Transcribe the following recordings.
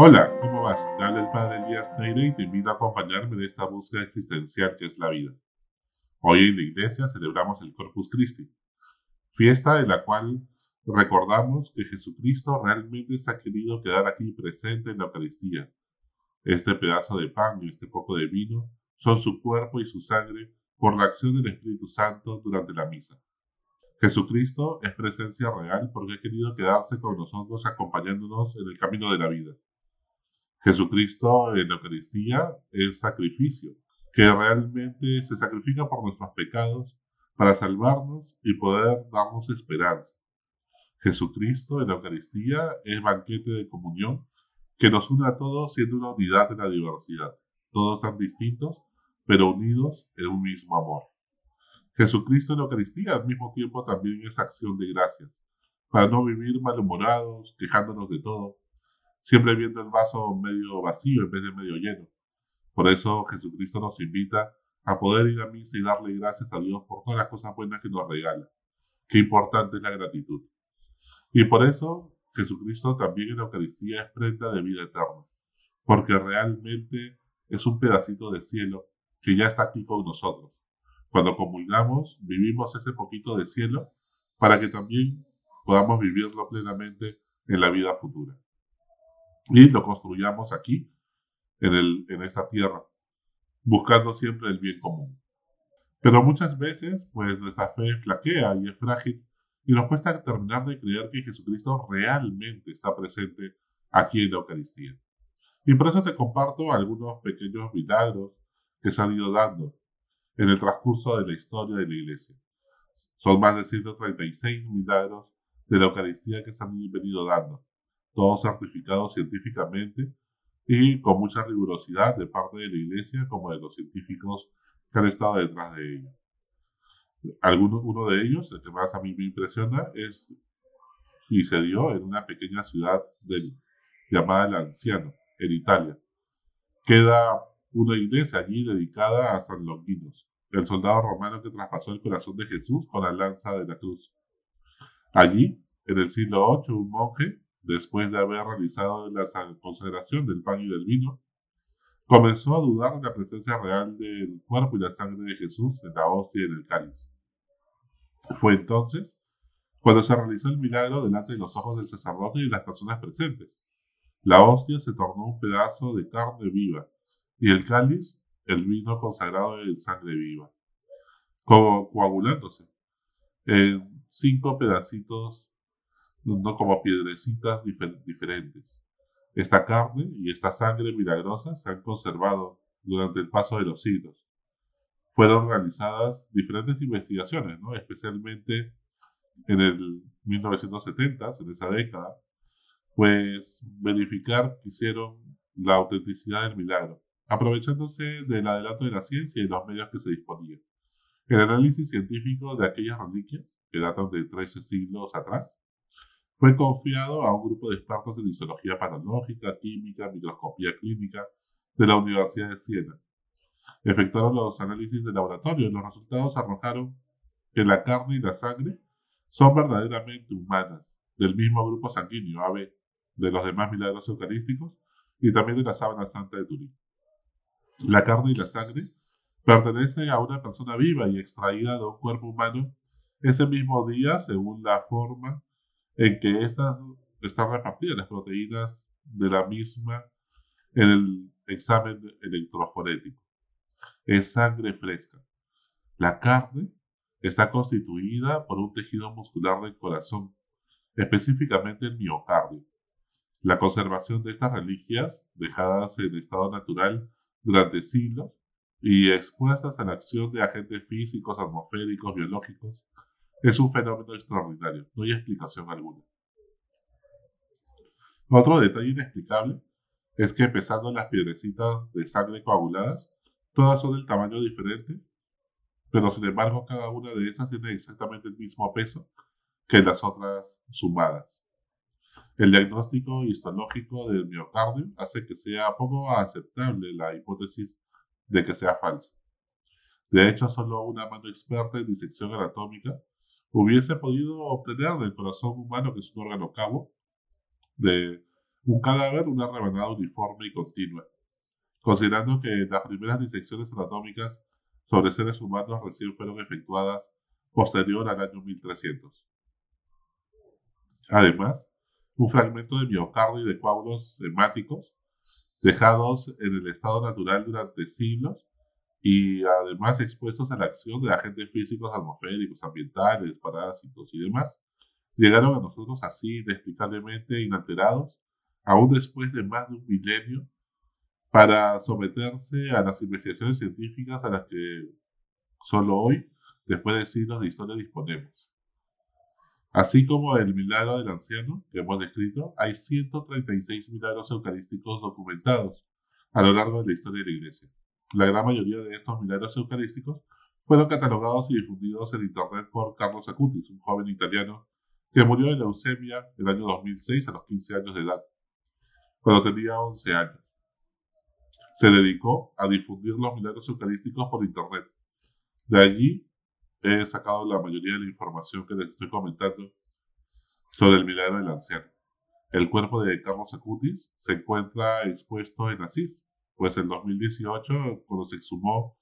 Hola, ¿cómo vas? Habla el padre Elías Neire y te invito a acompañarme en esta búsqueda existencial que es la vida. Hoy en la iglesia celebramos el Corpus Christi, fiesta en la cual recordamos que Jesucristo realmente se ha querido quedar aquí presente en la Eucaristía. Este pedazo de pan y este poco de vino son su cuerpo y su sangre por la acción del Espíritu Santo durante la misa. Jesucristo es presencia real porque ha querido quedarse con nosotros acompañándonos en el camino de la vida. Jesucristo en la Eucaristía es sacrificio, que realmente se sacrifica por nuestros pecados para salvarnos y poder darnos esperanza. Jesucristo en la Eucaristía es banquete de comunión que nos une a todos siendo una unidad en la diversidad, todos tan distintos, pero unidos en un mismo amor. Jesucristo en la Eucaristía al mismo tiempo también es acción de gracias, para no vivir malhumorados, quejándonos de todo, siempre viendo el vaso medio vacío en vez de medio lleno. Por eso Jesucristo nos invita a poder ir a misa y darle gracias a Dios por todas las cosas buenas que nos regala. Qué importante es la gratitud. Y por eso Jesucristo también en la Eucaristía es prenda de vida eterna, porque realmente es un pedacito de cielo que ya está aquí con nosotros cuando comulgamos, vivimos ese poquito de cielo para que también podamos vivirlo plenamente en la vida futura. Y lo construyamos aquí, en, el, en esta tierra, buscando siempre el bien común. Pero muchas veces, pues nuestra fe flaquea y es frágil y nos cuesta terminar de creer que Jesucristo realmente está presente aquí en la Eucaristía. Y por eso te comparto algunos pequeños milagros que se han ido dando en el transcurso de la historia de la Iglesia. Son más de 136 milagros de la Eucaristía que se han venido dando, todos certificados científicamente y con mucha rigurosidad de parte de la Iglesia como de los científicos que han estado detrás de ello. Alguno, uno de ellos, el que más a mí me impresiona, es y se dio en una pequeña ciudad llamada El Anciano, en Italia. Queda una iglesia allí dedicada a San Longinos, el soldado romano que traspasó el corazón de Jesús con la lanza de la cruz. Allí, en el siglo VIII, un monje, después de haber realizado la consagración del pan y del vino, comenzó a dudar de la presencia real del cuerpo y la sangre de Jesús en la hostia y en el cáliz. Fue entonces cuando se realizó el milagro delante de los ojos del sacerdote y de las personas presentes. La hostia se tornó un pedazo de carne viva y el cáliz el vino consagrado en sangre viva, coagulándose en cinco pedacitos, no como piedrecitas diferentes. Esta carne y esta sangre milagrosa se han conservado durante el paso de los siglos. Fueron realizadas diferentes investigaciones, ¿no? especialmente en el 1970, en esa década, pues verificar que hicieron la autenticidad del milagro aprovechándose del adelanto de la ciencia y los medios que se disponían. El análisis científico de aquellas reliquias, que datan de 13 siglos atrás, fue confiado a un grupo de expertos en histología patológica, química, microscopía clínica de la Universidad de Siena. Efectuaron los análisis de laboratorio y los resultados arrojaron que la carne y la sangre son verdaderamente humanas, del mismo grupo sanguíneo AB de los demás milagros eucarísticos y también de la sábana santa de Turín. La carne y la sangre pertenecen a una persona viva y extraída de un cuerpo humano ese mismo día según la forma en que estas están repartidas las proteínas de la misma en el examen electroforético. Es sangre fresca. La carne está constituida por un tejido muscular del corazón, específicamente el miocardio. La conservación de estas reliquias, dejadas en estado natural durante siglos y expuestas a la acción de agentes físicos, atmosféricos, biológicos, es un fenómeno extraordinario, no hay explicación alguna. Otro detalle inexplicable es que pesando las piedrecitas de sangre coaguladas, todas son del tamaño diferente, pero sin embargo cada una de esas tiene exactamente el mismo peso que las otras sumadas. El diagnóstico histológico del miocardio hace que sea poco aceptable la hipótesis de que sea falso. De hecho, solo una mano experta en disección anatómica hubiese podido obtener del corazón humano, que es un órgano cabo, de un cadáver, una rebanada uniforme y continua, considerando que las primeras disecciones anatómicas sobre seres humanos recién fueron efectuadas posterior al año 1300. Además, un fragmento de miocardio y de coágulos hemáticos dejados en el estado natural durante siglos y además expuestos a la acción de agentes físicos atmosféricos, ambientales, parásitos y demás, llegaron a nosotros así inexplicablemente inalterados, aún después de más de un milenio, para someterse a las investigaciones científicas a las que solo hoy, después de siglos de historia, disponemos. Así como el milagro del anciano que hemos descrito, hay 136 milagros eucarísticos documentados a lo largo de la historia de la Iglesia. La gran mayoría de estos milagros eucarísticos fueron catalogados y difundidos en Internet por Carlos Acutis, un joven italiano que murió de leucemia el año 2006 a los 15 años de edad, cuando tenía 11 años. Se dedicó a difundir los milagros eucarísticos por Internet. De allí he sacado la mayoría de la información que les estoy comentando sobre el milagro del anciano. El cuerpo de Carlos Acutis se encuentra expuesto en Asís, pues en 2018, cuando se exhumó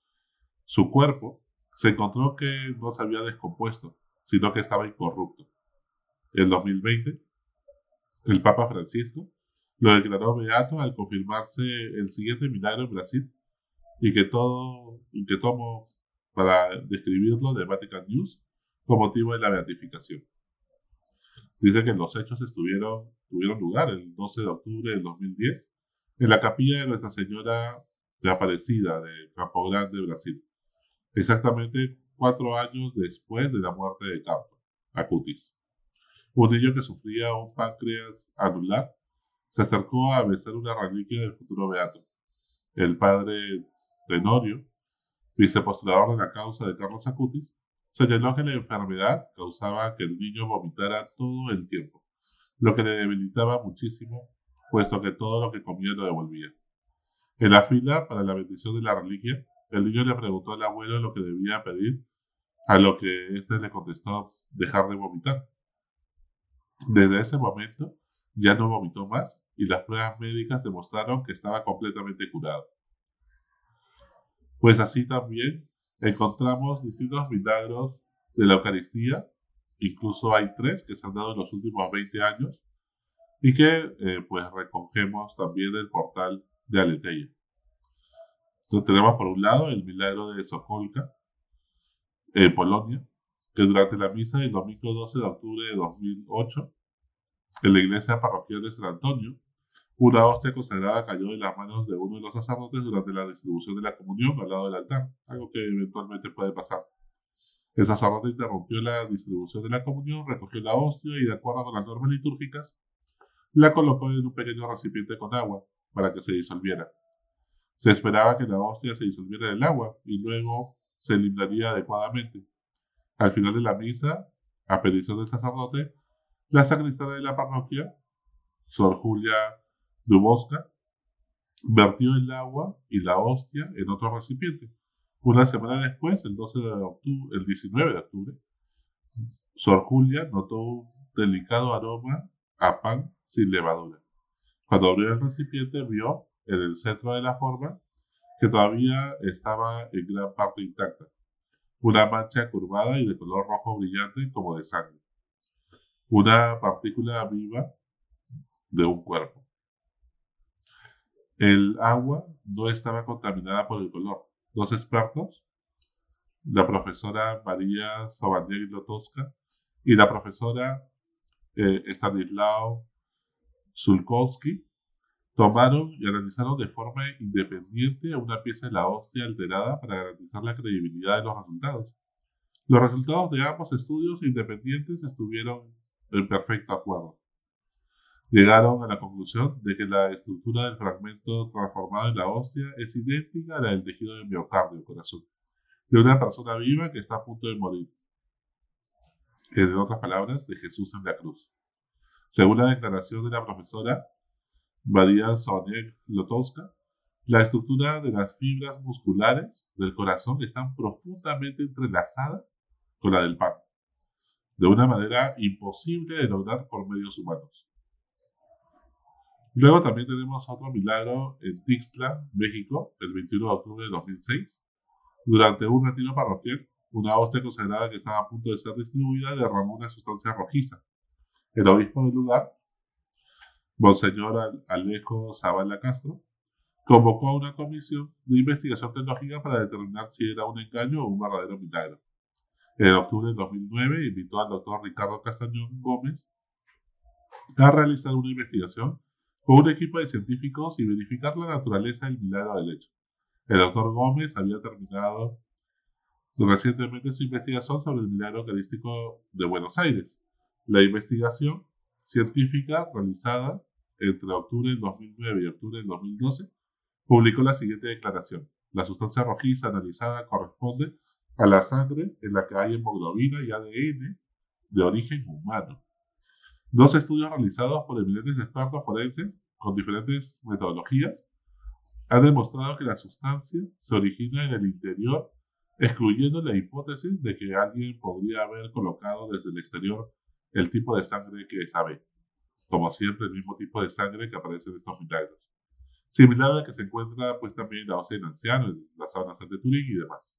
su cuerpo, se encontró que no se había descompuesto, sino que estaba incorrupto. En 2020, el Papa Francisco lo declaró beato al confirmarse el siguiente milagro en Brasil y que todo, que tomo para describirlo de Vatican News con motivo de la beatificación. Dice que los hechos estuvieron, tuvieron lugar el 12 de octubre del 2010 en la capilla de Nuestra Señora de Aparecida de Campo Grande, Brasil, exactamente cuatro años después de la muerte de Campo, Acutis. Un niño que sufría un páncreas anular se acercó a besar una reliquia del futuro beato. El padre Tenorio vicepostulador de la causa de Carlos Acutis, señaló que la enfermedad causaba que el niño vomitara todo el tiempo, lo que le debilitaba muchísimo, puesto que todo lo que comía lo devolvía. En la fila para la bendición de la reliquia, el niño le preguntó al abuelo lo que debía pedir, a lo que éste le contestó dejar de vomitar. Desde ese momento ya no vomitó más y las pruebas médicas demostraron que estaba completamente curado. Pues así también encontramos distintos milagros de la Eucaristía, incluso hay tres que se han dado en los últimos 20 años y que eh, pues recogemos también del portal de Aleteia. Entonces tenemos por un lado el milagro de Sokolka, en Polonia, que durante la misa del domingo 12 de octubre de 2008, en la iglesia parroquial de San Antonio, una hostia consagrada cayó en las manos de uno de los sacerdotes durante la distribución de la comunión al lado del altar, algo que eventualmente puede pasar. El sacerdote interrumpió la distribución de la comunión, recogió la hostia y, de acuerdo con las normas litúrgicas, la colocó en un pequeño recipiente con agua para que se disolviera. Se esperaba que la hostia se disolviera en el agua y luego se limpiaría adecuadamente. Al final de la misa, a petición del sacerdote, la sacristana de la parroquia, Sor Julia Dubosca vertió el agua y la hostia en otro recipiente. Una semana después, el, 12 de octubre, el 19 de octubre, Sor Julia notó un delicado aroma a pan sin levadura. Cuando abrió el recipiente, vio en el centro de la forma que todavía estaba en gran parte intacta, una mancha curvada y de color rojo brillante como de sangre, una partícula viva de un cuerpo. El agua no estaba contaminada por el color. Dos expertos, la profesora María Sabanier Lotowska y la profesora eh, Stanislao Zulkowski, tomaron y analizaron de forma independiente una pieza de la hostia alterada para garantizar la credibilidad de los resultados. Los resultados de ambos estudios independientes estuvieron en perfecto acuerdo llegaron a la conclusión de que la estructura del fragmento transformado en la hostia es idéntica a la del tejido del miocardio, corazón, de una persona viva que está a punto de morir. En otras palabras, de Jesús en la cruz. Según la declaración de la profesora María Soniek Lotowska, la estructura de las fibras musculares del corazón están profundamente entrelazadas con la del pan, de una manera imposible de lograr por medios humanos. Luego también tenemos otro milagro en Tixla, México, el 21 de octubre de 2006. Durante un retiro parroquial, una hostia consagrada que estaba a punto de ser distribuida derramó una sustancia rojiza. El obispo del lugar, Monseñor Alejo Zavala Castro, convocó a una comisión de investigación teológica para determinar si era un engaño o un verdadero milagro. En octubre de 2009 invitó al doctor Ricardo Castañón Gómez a realizar una investigación con un equipo de científicos y verificar la naturaleza del milagro del hecho. El doctor Gómez había terminado recientemente su investigación sobre el milagro eucarístico de Buenos Aires. La investigación científica realizada entre octubre del 2009 y octubre del 2012 publicó la siguiente declaración. La sustancia rojiza analizada corresponde a la sangre en la que hay hemoglobina y ADN de origen humano. Dos estudios realizados por eminentes expertos forenses con diferentes metodologías han demostrado que la sustancia se origina en el interior, excluyendo la hipótesis de que alguien podría haber colocado desde el exterior el tipo de sangre que sabe, como siempre el mismo tipo de sangre que aparece en estos milagros, similar a la que se encuentra pues también la OCE en anciano, en la zona de Turín y demás.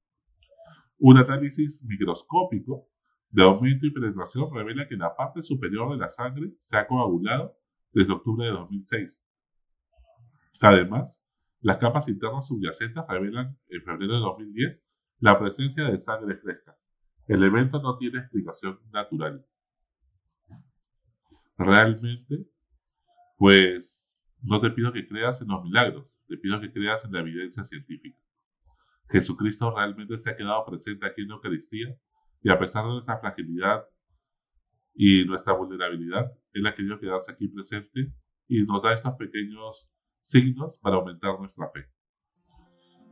Un análisis microscópico de aumento y penetración revela que la parte superior de la sangre se ha coagulado desde octubre de 2006. Además, las capas internas subyacentes revelan en febrero de 2010 la presencia de sangre fresca. El evento no tiene explicación natural. Realmente, pues no te pido que creas en los milagros, te pido que creas en la evidencia científica. Jesucristo realmente se ha quedado presente aquí en la Eucaristía y a pesar de nuestra fragilidad y nuestra vulnerabilidad, Él ha querido quedarse aquí presente y nos da estos pequeños signos para aumentar nuestra fe.